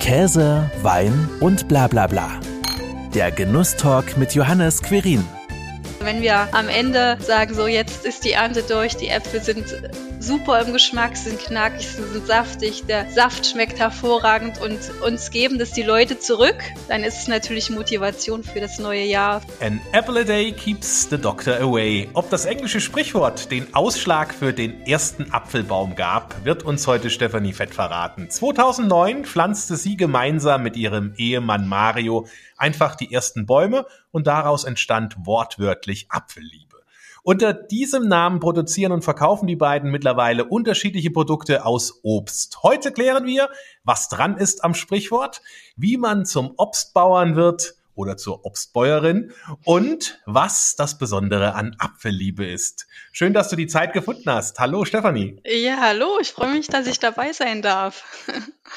Käse, Wein und bla bla bla. Der Genusstalk mit Johannes Querin. Wenn wir am Ende sagen, so jetzt ist die Ernte durch, die Äpfel sind super im Geschmack, sind knackig, sind saftig, der Saft schmeckt hervorragend und uns geben das die Leute zurück, dann ist es natürlich Motivation für das neue Jahr. An apple a day keeps the doctor away. Ob das englische Sprichwort den Ausschlag für den ersten Apfelbaum gab, wird uns heute Stefanie Fett verraten. 2009 pflanzte sie gemeinsam mit ihrem Ehemann Mario einfach die ersten Bäume und daraus entstand wortwörtlich Apfelliebe. Unter diesem Namen produzieren und verkaufen die beiden mittlerweile unterschiedliche Produkte aus Obst. Heute klären wir, was dran ist am Sprichwort, wie man zum Obstbauern wird oder zur Obstbäuerin und was das Besondere an Apfelliebe ist. Schön, dass du die Zeit gefunden hast. Hallo Stefanie. Ja, hallo, ich freue mich, dass ich dabei sein darf.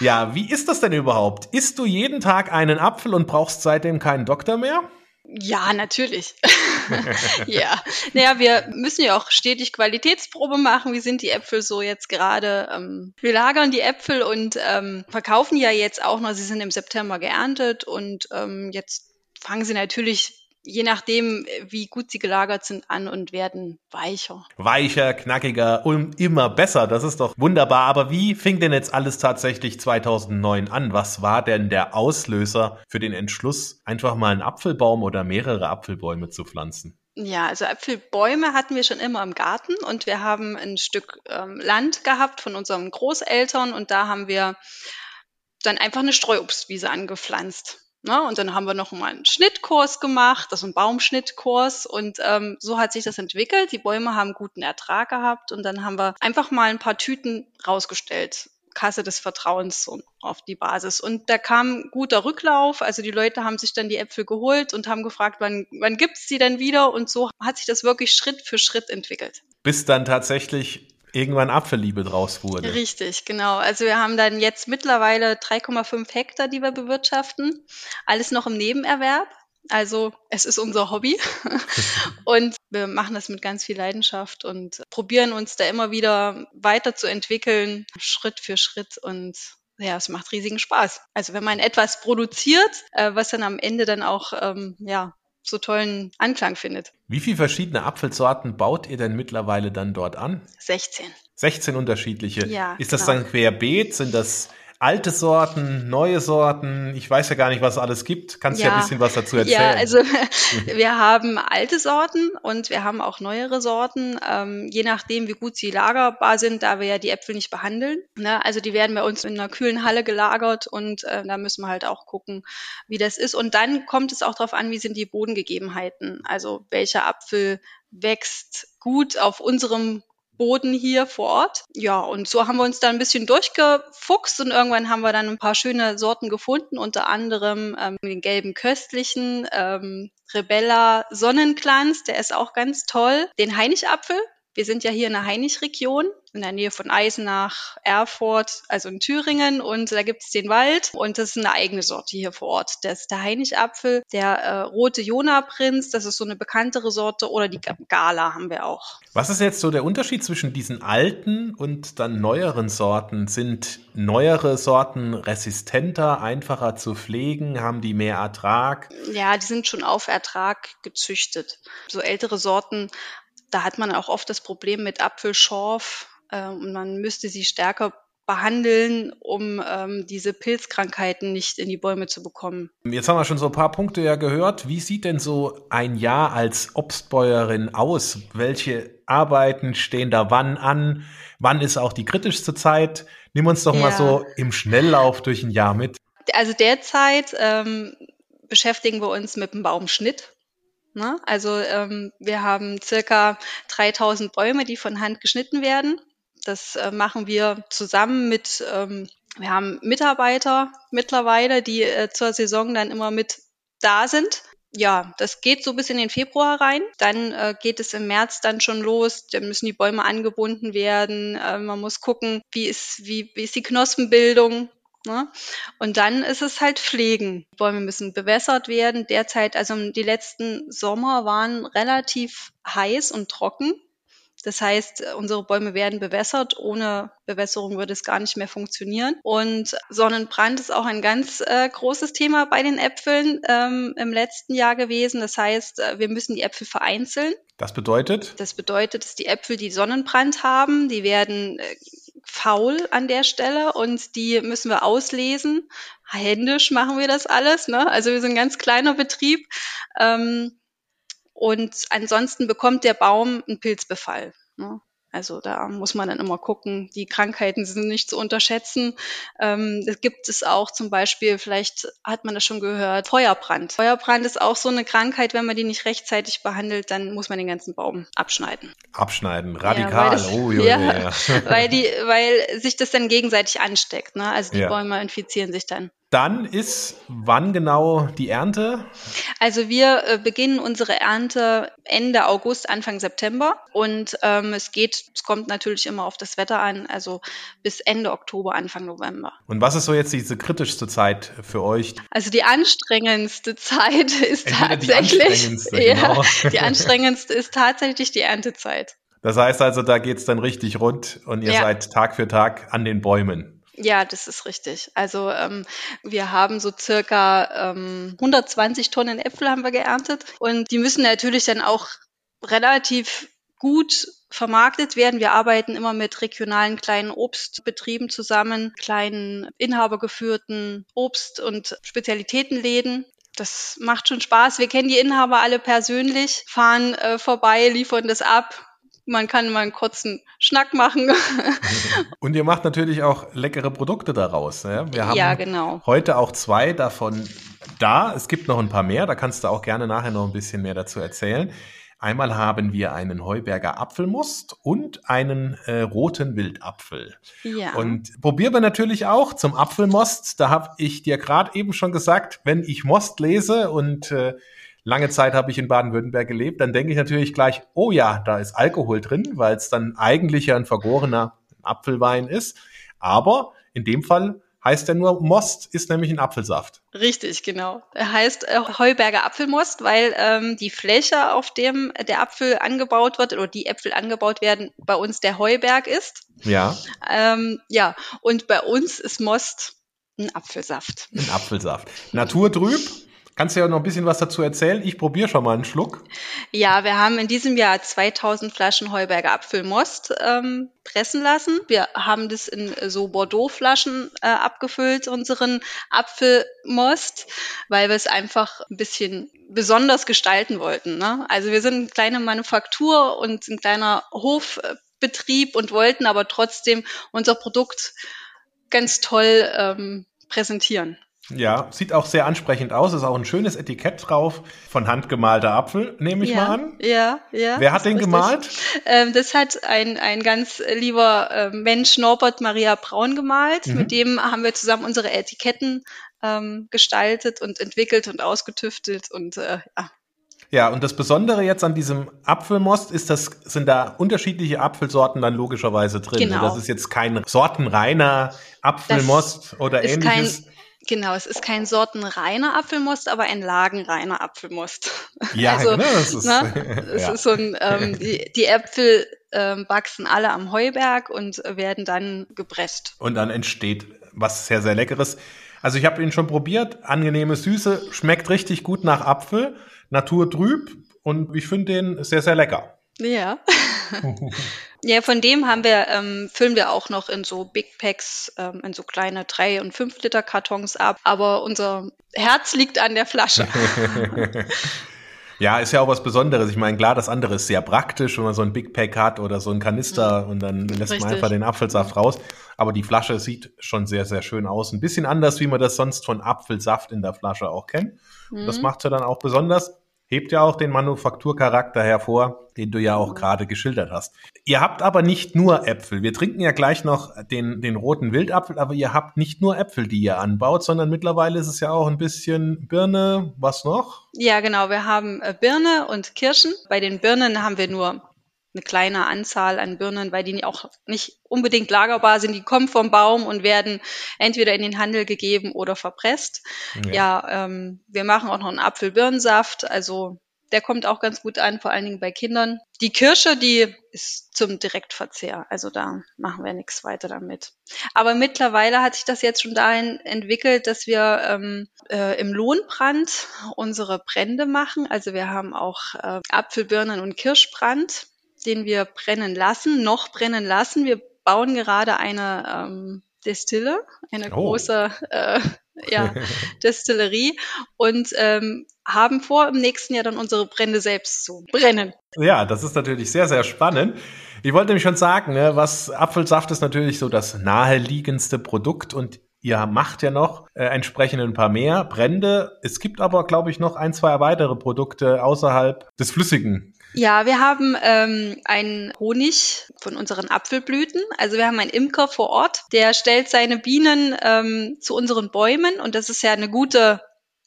ja, wie ist das denn überhaupt? Isst du jeden Tag einen Apfel und brauchst seitdem keinen Doktor mehr? Ja, natürlich. ja. Naja, wir müssen ja auch stetig Qualitätsprobe machen. Wie sind die Äpfel so jetzt gerade? Ähm, wir lagern die Äpfel und ähm, verkaufen ja jetzt auch noch. Sie sind im September geerntet und ähm, jetzt fangen sie natürlich je nachdem, wie gut sie gelagert sind, an und werden weicher. Weicher, knackiger und immer besser. Das ist doch wunderbar. Aber wie fing denn jetzt alles tatsächlich 2009 an? Was war denn der Auslöser für den Entschluss, einfach mal einen Apfelbaum oder mehrere Apfelbäume zu pflanzen? Ja, also Apfelbäume hatten wir schon immer im Garten und wir haben ein Stück ähm, Land gehabt von unseren Großeltern und da haben wir dann einfach eine Streuobstwiese angepflanzt. Ne? Und dann haben wir noch mal einen Schnittkurs gemacht, also einen Baumschnittkurs. Und ähm, so hat sich das entwickelt. Die Bäume haben guten Ertrag gehabt. Und dann haben wir einfach mal ein paar Tüten rausgestellt. Kasse des Vertrauens so auf die Basis. Und da kam guter Rücklauf. Also die Leute haben sich dann die Äpfel geholt und haben gefragt, wann, wann gibt's die denn wieder? Und so hat sich das wirklich Schritt für Schritt entwickelt. Bis dann tatsächlich irgendwann Apfelliebe draus wurde. Richtig, genau. Also wir haben dann jetzt mittlerweile 3,5 Hektar, die wir bewirtschaften. Alles noch im Nebenerwerb. Also es ist unser Hobby und wir machen das mit ganz viel Leidenschaft und probieren uns da immer wieder weiterzuentwickeln, Schritt für Schritt und ja, es macht riesigen Spaß. Also wenn man etwas produziert, äh, was dann am Ende dann auch ähm, ja so tollen Anklang findet. Wie viele verschiedene Apfelsorten baut ihr denn mittlerweile dann dort an? 16. 16 unterschiedliche. Ja, Ist das genau. dann querbeet? Sind das alte Sorten, neue Sorten. Ich weiß ja gar nicht, was es alles gibt. Kannst ja, ja ein bisschen was dazu erzählen? Ja, also wir haben alte Sorten und wir haben auch neuere Sorten, ähm, je nachdem, wie gut sie lagerbar sind, da wir ja die Äpfel nicht behandeln. Ne? Also die werden bei uns in einer kühlen Halle gelagert und äh, da müssen wir halt auch gucken, wie das ist. Und dann kommt es auch darauf an, wie sind die Bodengegebenheiten. Also welcher Apfel wächst gut auf unserem Boden hier vor Ort. Ja, und so haben wir uns da ein bisschen durchgefuchst und irgendwann haben wir dann ein paar schöne Sorten gefunden, unter anderem ähm, den gelben köstlichen, ähm, Rebella Sonnenglanz, der ist auch ganz toll. Den Heinichapfel, wir sind ja hier in der Hainich-Region, in der Nähe von Eisenach, Erfurt, also in Thüringen. Und da gibt es den Wald und das ist eine eigene Sorte hier vor Ort. Das ist der Hainich-Apfel, der äh, rote Jona-Prinz, das ist so eine bekanntere Sorte, oder die Gala haben wir auch. Was ist jetzt so der Unterschied zwischen diesen alten und dann neueren Sorten? Sind neuere Sorten resistenter, einfacher zu pflegen? Haben die mehr Ertrag? Ja, die sind schon auf Ertrag gezüchtet. So ältere Sorten da hat man auch oft das Problem mit Apfelschorf äh, und man müsste sie stärker behandeln, um ähm, diese Pilzkrankheiten nicht in die Bäume zu bekommen. Jetzt haben wir schon so ein paar Punkte ja gehört. Wie sieht denn so ein Jahr als Obstbäuerin aus? Welche Arbeiten stehen da wann an? Wann ist auch die kritischste Zeit? Nimm uns doch ja. mal so im Schnelllauf durch ein Jahr mit. Also derzeit ähm, beschäftigen wir uns mit dem Baumschnitt. Ne? Also ähm, wir haben circa 3000 Bäume, die von Hand geschnitten werden. Das äh, machen wir zusammen mit, ähm, wir haben Mitarbeiter mittlerweile, die äh, zur Saison dann immer mit da sind. Ja, das geht so bis in den Februar rein. Dann äh, geht es im März dann schon los. Dann müssen die Bäume angebunden werden. Äh, man muss gucken, wie ist, wie, wie ist die Knospenbildung. Ne? Und dann ist es halt Pflegen. Die Bäume müssen bewässert werden. Derzeit, also die letzten Sommer waren relativ heiß und trocken. Das heißt, unsere Bäume werden bewässert. Ohne Bewässerung würde es gar nicht mehr funktionieren. Und Sonnenbrand ist auch ein ganz äh, großes Thema bei den Äpfeln ähm, im letzten Jahr gewesen. Das heißt, äh, wir müssen die Äpfel vereinzeln. Das bedeutet? Das bedeutet, dass die Äpfel, die Sonnenbrand haben, die werden äh, faul an der Stelle und die müssen wir auslesen. Händisch machen wir das alles. Ne? Also wir sind ein ganz kleiner Betrieb. Ähm, und ansonsten bekommt der Baum einen Pilzbefall. Ne? Also da muss man dann immer gucken. Die Krankheiten sind nicht zu unterschätzen. Ähm, es gibt es auch zum Beispiel, vielleicht hat man das schon gehört, Feuerbrand. Feuerbrand ist auch so eine Krankheit, wenn man die nicht rechtzeitig behandelt, dann muss man den ganzen Baum abschneiden. Abschneiden, radikal. Ja, weil das, oh, jo, ja, ja. weil die, weil sich das dann gegenseitig ansteckt. Ne? Also die ja. Bäume infizieren sich dann. Dann ist wann genau die Ernte? Also wir äh, beginnen unsere Ernte Ende August, Anfang September und ähm, es geht, es kommt natürlich immer auf das Wetter an, also bis Ende Oktober, Anfang November. Und was ist so jetzt diese kritischste Zeit für euch? Also die anstrengendste Zeit ist Entweder tatsächlich die anstrengendste, genau. ja, die anstrengendste ist tatsächlich die Erntezeit. Das heißt also, da geht's dann richtig rund und ihr ja. seid Tag für Tag an den Bäumen. Ja, das ist richtig. Also ähm, wir haben so circa ähm, 120 Tonnen Äpfel haben wir geerntet und die müssen natürlich dann auch relativ gut vermarktet werden. Wir arbeiten immer mit regionalen kleinen Obstbetrieben zusammen, kleinen inhabergeführten Obst- und Spezialitätenläden. Das macht schon Spaß. Wir kennen die Inhaber alle persönlich, fahren äh, vorbei, liefern das ab man kann mal einen kurzen Schnack machen. Und ihr macht natürlich auch leckere Produkte daraus. Ne? Wir haben ja, genau. heute auch zwei davon da. Es gibt noch ein paar mehr, da kannst du auch gerne nachher noch ein bisschen mehr dazu erzählen. Einmal haben wir einen Heuberger Apfelmost und einen äh, roten Wildapfel. Ja. Und probieren wir natürlich auch zum Apfelmost. Da habe ich dir gerade eben schon gesagt, wenn ich Most lese und äh, lange Zeit habe ich in Baden-Württemberg gelebt, dann denke ich natürlich gleich, oh ja, da ist Alkohol drin, weil es dann eigentlich ja ein vergorener Apfelwein ist. Aber in dem Fall heißt er nur Most, ist nämlich ein Apfelsaft. Richtig, genau. Er heißt äh, Heuberger Apfelmost, weil ähm, die Fläche, auf dem der Apfel angebaut wird oder die Äpfel angebaut werden, bei uns der Heuberg ist. Ja. Ähm, ja, und bei uns ist Most ein Apfelsaft. Ein Apfelsaft. Naturtrüb? Kannst du ja noch ein bisschen was dazu erzählen? Ich probiere schon mal einen Schluck. Ja, wir haben in diesem Jahr 2000 Flaschen Heuberger Apfelmost ähm, pressen lassen. Wir haben das in so Bordeaux-Flaschen äh, abgefüllt, unseren Apfelmost, weil wir es einfach ein bisschen besonders gestalten wollten. Ne? Also wir sind eine kleine Manufaktur und ein kleiner Hofbetrieb und wollten aber trotzdem unser Produkt ganz toll ähm, präsentieren. Ja, sieht auch sehr ansprechend aus. Ist auch ein schönes Etikett drauf von handgemalter Apfel, nehme ich ja, mal an. Ja, ja. Wer hat den richtig. gemalt? Ähm, das hat ein, ein ganz lieber äh, Mensch, Norbert Maria Braun, gemalt. Mhm. Mit dem haben wir zusammen unsere Etiketten ähm, gestaltet und entwickelt und ausgetüftelt und äh, ja. Ja, und das Besondere jetzt an diesem Apfelmost ist, dass sind da unterschiedliche Apfelsorten dann logischerweise drin. Genau. Das ist jetzt kein sortenreiner Apfelmost das oder ähnliches. Genau, es ist kein sortenreiner Apfelmost, aber ein lagenreiner Apfelmost. Ja, also, genau. Das ist, ne, es ja. ist so ein, ähm, die, die Äpfel ähm, wachsen alle am Heuberg und werden dann gepresst. Und dann entsteht was sehr, sehr Leckeres. Also ich habe ihn schon probiert, angenehme Süße, schmeckt richtig gut nach Apfel, naturtrüb und ich finde den sehr, sehr lecker. Ja. ja, von dem haben wir, ähm, füllen wir auch noch in so Big Packs, ähm, in so kleine drei und fünf Liter Kartons ab. Aber unser Herz liegt an der Flasche. Ja, ist ja auch was Besonderes. Ich meine, klar, das andere ist sehr praktisch, wenn man so ein Big Pack hat oder so ein Kanister mhm. und dann lässt Richtig. man einfach den Apfelsaft raus. Aber die Flasche sieht schon sehr, sehr schön aus. Ein bisschen anders, wie man das sonst von Apfelsaft in der Flasche auch kennt. Mhm. Das macht sie dann auch besonders hebt ja auch den Manufakturcharakter hervor, den du ja auch mhm. gerade geschildert hast. Ihr habt aber nicht nur Äpfel. Wir trinken ja gleich noch den, den roten Wildapfel, aber ihr habt nicht nur Äpfel, die ihr anbaut, sondern mittlerweile ist es ja auch ein bisschen Birne. Was noch? Ja, genau. Wir haben äh, Birne und Kirschen. Bei den Birnen haben wir nur eine kleine Anzahl an Birnen, weil die auch nicht unbedingt lagerbar sind. Die kommen vom Baum und werden entweder in den Handel gegeben oder verpresst. Ja, ja ähm, wir machen auch noch einen Apfelbirnensaft. Also der kommt auch ganz gut an, vor allen Dingen bei Kindern. Die Kirsche, die ist zum Direktverzehr. Also da machen wir nichts weiter damit. Aber mittlerweile hat sich das jetzt schon dahin entwickelt, dass wir ähm, äh, im Lohnbrand unsere Brände machen. Also wir haben auch äh, Apfelbirnen und Kirschbrand, den wir brennen lassen, noch brennen lassen. Wir bauen gerade eine ähm, Destille, eine oh. große äh, ja, Destillerie und ähm, haben vor, im nächsten Jahr dann unsere Brände selbst zu brennen. Ja, das ist natürlich sehr, sehr spannend. Ich wollte nämlich schon sagen, ne, was Apfelsaft ist natürlich so das naheliegendste Produkt und ihr macht ja noch äh, entsprechend ein paar mehr Brände. Es gibt aber, glaube ich, noch ein, zwei weitere Produkte außerhalb des Flüssigen ja, wir haben ähm, einen Honig von unseren Apfelblüten. Also wir haben einen Imker vor Ort, der stellt seine Bienen ähm, zu unseren Bäumen und das ist ja eine gute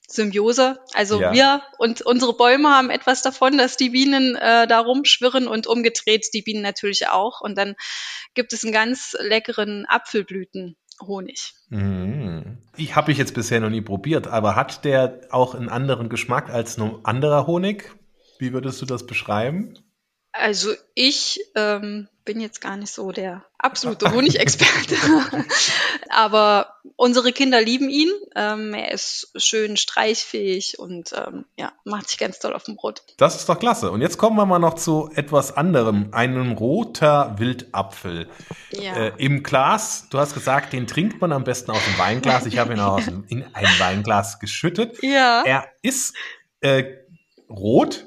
Symbiose. Also ja. wir und unsere Bäume haben etwas davon, dass die Bienen äh, da rumschwirren und umgedreht die Bienen natürlich auch. Und dann gibt es einen ganz leckeren Apfelblütenhonig. Mhm. Ich habe ich jetzt bisher noch nie probiert, aber hat der auch einen anderen Geschmack als ein anderer Honig? Wie würdest du das beschreiben? Also ich ähm, bin jetzt gar nicht so der absolute Honigexperte, aber unsere Kinder lieben ihn. Ähm, er ist schön streichfähig und ähm, ja, macht sich ganz toll auf dem Brot. Das ist doch klasse. Und jetzt kommen wir mal noch zu etwas anderem, einem roter Wildapfel. Ja. Äh, Im Glas, du hast gesagt, den trinkt man am besten aus dem Weinglas. Ich habe ihn auch in ein Weinglas geschüttet. Ja. Er ist äh, rot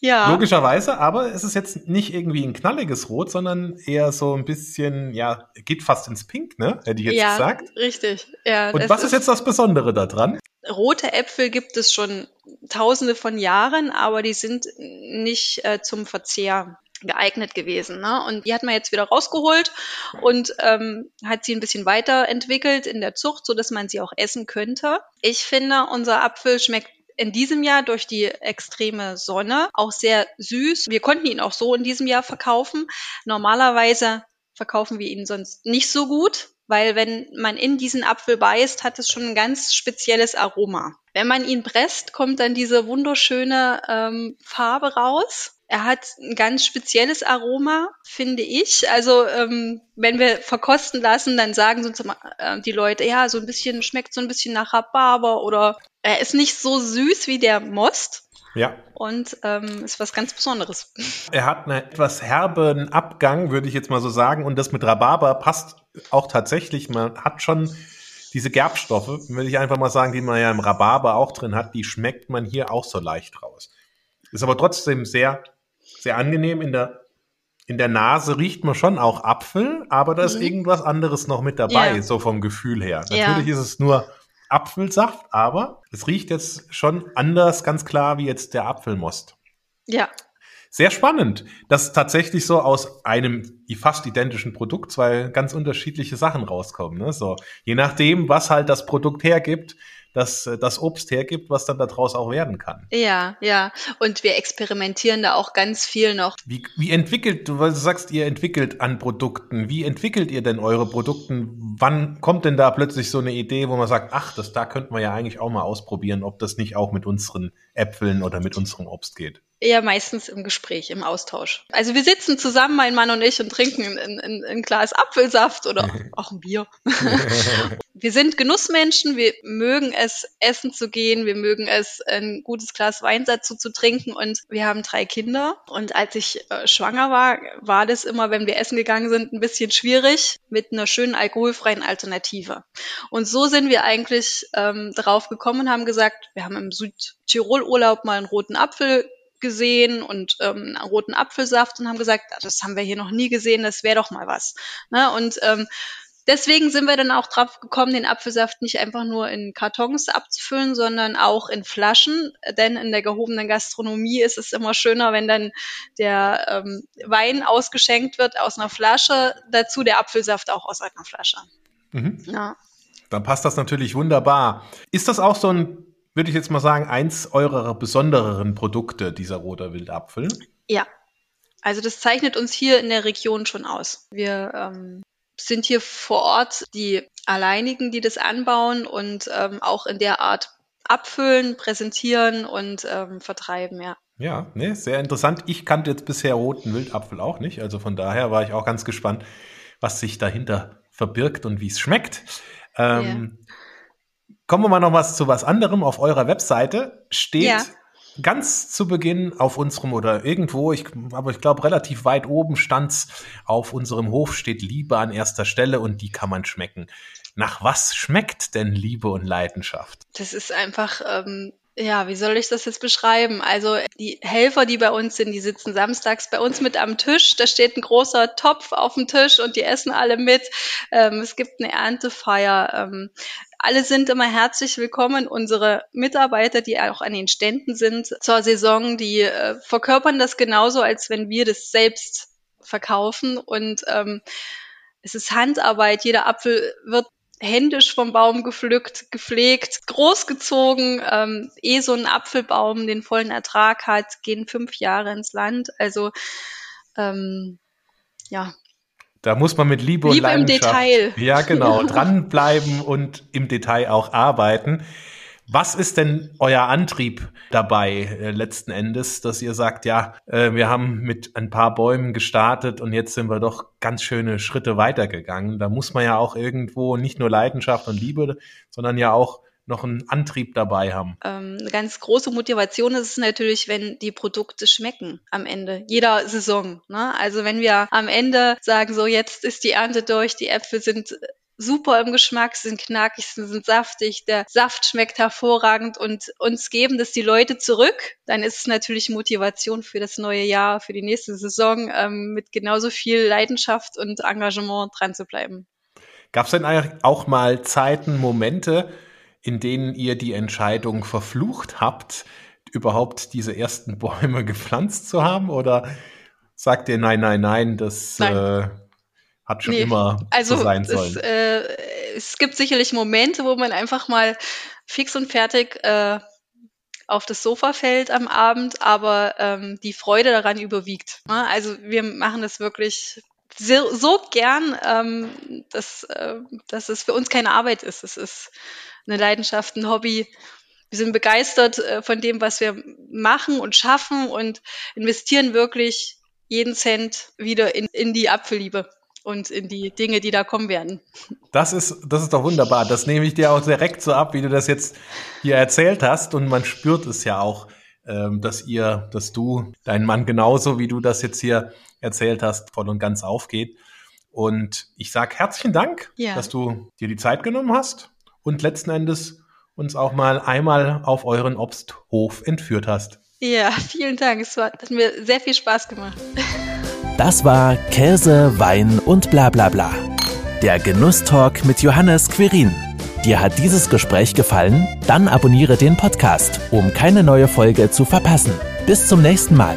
ja. Logischerweise, aber es ist jetzt nicht irgendwie ein knalliges Rot, sondern eher so ein bisschen, ja, geht fast ins Pink, ne? Hätte ich jetzt ja, gesagt. Richtig. Ja, Und was ist jetzt das Besondere daran? Rote Äpfel gibt es schon tausende von Jahren, aber die sind nicht äh, zum Verzehr geeignet gewesen. Ne? Und die hat man jetzt wieder rausgeholt und ähm, hat sie ein bisschen weiterentwickelt in der Zucht, so dass man sie auch essen könnte. Ich finde, unser Apfel schmeckt in diesem Jahr durch die extreme Sonne auch sehr süß. Wir konnten ihn auch so in diesem Jahr verkaufen. Normalerweise verkaufen wir ihn sonst nicht so gut, weil wenn man in diesen Apfel beißt, hat es schon ein ganz spezielles Aroma. Wenn man ihn presst, kommt dann diese wunderschöne ähm, Farbe raus. Er hat ein ganz spezielles Aroma, finde ich. Also ähm, wenn wir verkosten lassen, dann sagen uns äh, die Leute, ja, so ein bisschen schmeckt so ein bisschen nach Rhabarber oder er ist nicht so süß wie der Most. Ja. Und ähm, ist was ganz Besonderes. Er hat einen etwas herben Abgang, würde ich jetzt mal so sagen. Und das mit Rhabarber passt auch tatsächlich. Man hat schon diese Gerbstoffe, würde ich einfach mal sagen, die man ja im Rhabarber auch drin hat, die schmeckt man hier auch so leicht raus. Ist aber trotzdem sehr sehr angenehm. In der, in der Nase riecht man schon auch Apfel, aber da ist mhm. irgendwas anderes noch mit dabei, ja. so vom Gefühl her. Natürlich ja. ist es nur Apfelsaft, aber es riecht jetzt schon anders, ganz klar, wie jetzt der Apfelmost. Ja. Sehr spannend, dass tatsächlich so aus einem fast identischen Produkt zwei ganz unterschiedliche Sachen rauskommen. Ne? So, je nachdem, was halt das Produkt hergibt, das, äh, das Obst hergibt, was dann daraus auch werden kann. Ja, ja. Und wir experimentieren da auch ganz viel noch. Wie, wie entwickelt, du sagst, ihr entwickelt an Produkten. Wie entwickelt ihr denn eure Produkten? Wann kommt denn da plötzlich so eine Idee, wo man sagt, ach, das da könnten wir ja eigentlich auch mal ausprobieren, ob das nicht auch mit unseren Äpfeln oder mit unserem Obst geht? Eher meistens im Gespräch, im Austausch. Also wir sitzen zusammen, mein Mann und ich, und trinken ein, ein, ein Glas Apfelsaft oder auch ein Bier. wir sind Genussmenschen, wir mögen es, essen zu gehen, wir mögen es, ein gutes Glas Wein dazu zu trinken und wir haben drei Kinder. Und als ich äh, schwanger war, war das immer, wenn wir essen gegangen sind, ein bisschen schwierig mit einer schönen alkoholfreien Alternative. Und so sind wir eigentlich ähm, drauf gekommen und haben gesagt, wir haben im Südtirol-Urlaub mal einen roten Apfel gesehen und ähm, roten Apfelsaft und haben gesagt, das haben wir hier noch nie gesehen, das wäre doch mal was. Ne? Und ähm, deswegen sind wir dann auch drauf gekommen, den Apfelsaft nicht einfach nur in Kartons abzufüllen, sondern auch in Flaschen. Denn in der gehobenen Gastronomie ist es immer schöner, wenn dann der ähm, Wein ausgeschenkt wird aus einer Flasche, dazu der Apfelsaft auch aus einer Flasche. Mhm. Ja. Dann passt das natürlich wunderbar. Ist das auch so ein würde ich jetzt mal sagen, eins eurer besondereren Produkte, dieser roter Wildapfel. Ja, also das zeichnet uns hier in der Region schon aus. Wir ähm, sind hier vor Ort die alleinigen, die das anbauen und ähm, auch in der Art abfüllen, präsentieren und ähm, vertreiben, ja. Ja, ne, sehr interessant. Ich kannte jetzt bisher roten Wildapfel auch nicht, also von daher war ich auch ganz gespannt, was sich dahinter verbirgt und wie es schmeckt. Ähm, yeah. Kommen wir mal noch was zu was anderem. Auf eurer Webseite steht ja. ganz zu Beginn auf unserem oder irgendwo, ich, aber ich glaube relativ weit oben stand's auf unserem Hof steht Liebe an erster Stelle und die kann man schmecken. Nach was schmeckt denn Liebe und Leidenschaft? Das ist einfach ähm, ja, wie soll ich das jetzt beschreiben? Also die Helfer, die bei uns sind, die sitzen samstags bei uns mit am Tisch. Da steht ein großer Topf auf dem Tisch und die essen alle mit. Ähm, es gibt eine Erntefeier. Ähm, alle sind immer herzlich willkommen. Unsere Mitarbeiter, die auch an den Ständen sind zur Saison, die äh, verkörpern das genauso, als wenn wir das selbst verkaufen. Und ähm, es ist Handarbeit. Jeder Apfel wird händisch vom Baum gepflückt, gepflegt, großgezogen. Ähm, eh so ein Apfelbaum den vollen Ertrag hat, gehen fünf Jahre ins Land. Also ähm, ja. Da muss man mit Liebe, Liebe und Leidenschaft, im Detail. Ja, genau, dranbleiben und im Detail auch arbeiten. Was ist denn euer Antrieb dabei äh, letzten Endes, dass ihr sagt, ja, äh, wir haben mit ein paar Bäumen gestartet und jetzt sind wir doch ganz schöne Schritte weitergegangen. Da muss man ja auch irgendwo nicht nur Leidenschaft und Liebe, sondern ja auch noch einen Antrieb dabei haben? Ähm, eine ganz große Motivation ist es natürlich, wenn die Produkte schmecken am Ende jeder Saison. Ne? Also wenn wir am Ende sagen, so jetzt ist die Ernte durch, die Äpfel sind super im Geschmack, sind knackig, sind saftig, der Saft schmeckt hervorragend und uns geben das die Leute zurück, dann ist es natürlich Motivation für das neue Jahr, für die nächste Saison, ähm, mit genauso viel Leidenschaft und Engagement dran zu bleiben. Gab es denn auch mal Zeiten, Momente, in denen ihr die Entscheidung verflucht habt, überhaupt diese ersten Bäume gepflanzt zu haben? Oder sagt ihr, nein, nein, nein, das nein. Äh, hat schon nee, immer also so sein sollen. Es, äh, es gibt sicherlich Momente, wo man einfach mal fix und fertig äh, auf das Sofa fällt am Abend, aber ähm, die Freude daran überwiegt. Ne? Also wir machen das wirklich so, so gern, ähm, dass, äh, dass es für uns keine Arbeit ist. Es ist eine Leidenschaft, ein Hobby. Wir sind begeistert äh, von dem, was wir machen und schaffen und investieren wirklich jeden Cent wieder in, in die Apfelliebe und in die Dinge, die da kommen werden. Das ist, das ist doch wunderbar. Das nehme ich dir auch direkt so ab, wie du das jetzt hier erzählt hast. Und man spürt es ja auch, ähm, dass ihr, dass du, dein Mann genauso, wie du das jetzt hier erzählt hast, voll und ganz aufgeht. Und ich sage herzlichen Dank, ja. dass du dir die Zeit genommen hast und letzten Endes uns auch mal einmal auf euren Obsthof entführt hast. Ja, vielen Dank. Es hat mir sehr viel Spaß gemacht. Das war Käse, Wein und bla bla bla. Der Genusstalk mit Johannes Quirin. Dir hat dieses Gespräch gefallen? Dann abonniere den Podcast, um keine neue Folge zu verpassen. Bis zum nächsten Mal.